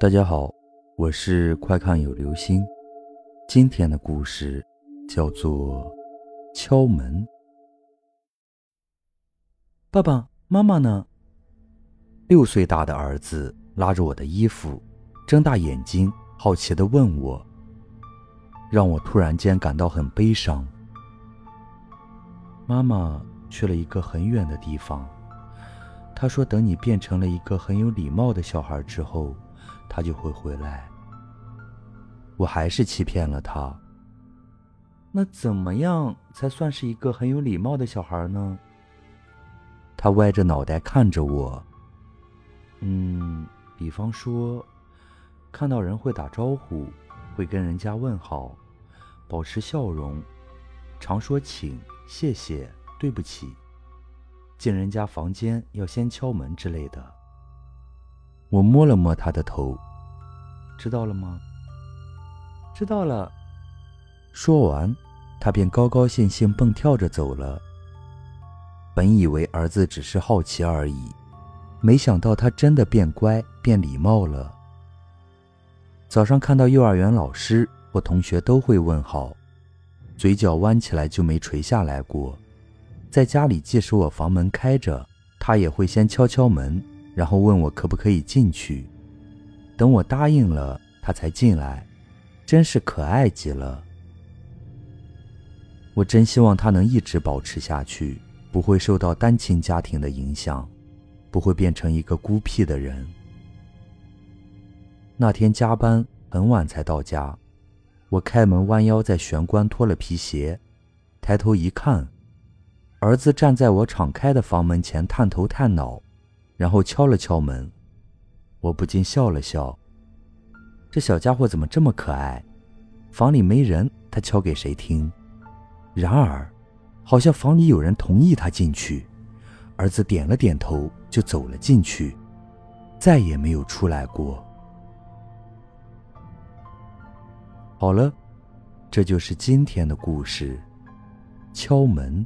大家好，我是快看有流星。今天的故事叫做《敲门》。爸爸妈妈呢？六岁大的儿子拉着我的衣服，睁大眼睛，好奇的问我，让我突然间感到很悲伤。妈妈去了一个很远的地方，她说：“等你变成了一个很有礼貌的小孩之后。”他就会回来。我还是欺骗了他。那怎么样才算是一个很有礼貌的小孩呢？他歪着脑袋看着我。嗯，比方说，看到人会打招呼，会跟人家问好，保持笑容，常说请、谢谢、对不起，进人家房间要先敲门之类的。我摸了摸他的头，知道了吗？知道了。说完，他便高高兴兴蹦跳着走了。本以为儿子只是好奇而已，没想到他真的变乖、变礼貌了。早上看到幼儿园老师或同学都会问好，嘴角弯起来就没垂下来过。在家里，即使我房门开着，他也会先敲敲门。然后问我可不可以进去，等我答应了，他才进来，真是可爱极了。我真希望他能一直保持下去，不会受到单亲家庭的影响，不会变成一个孤僻的人。那天加班很晚才到家，我开门弯腰在玄关脱了皮鞋，抬头一看，儿子站在我敞开的房门前，探头探脑。然后敲了敲门，我不禁笑了笑。这小家伙怎么这么可爱？房里没人，他敲给谁听？然而，好像房里有人同意他进去。儿子点了点头，就走了进去，再也没有出来过。好了，这就是今天的故事。敲门。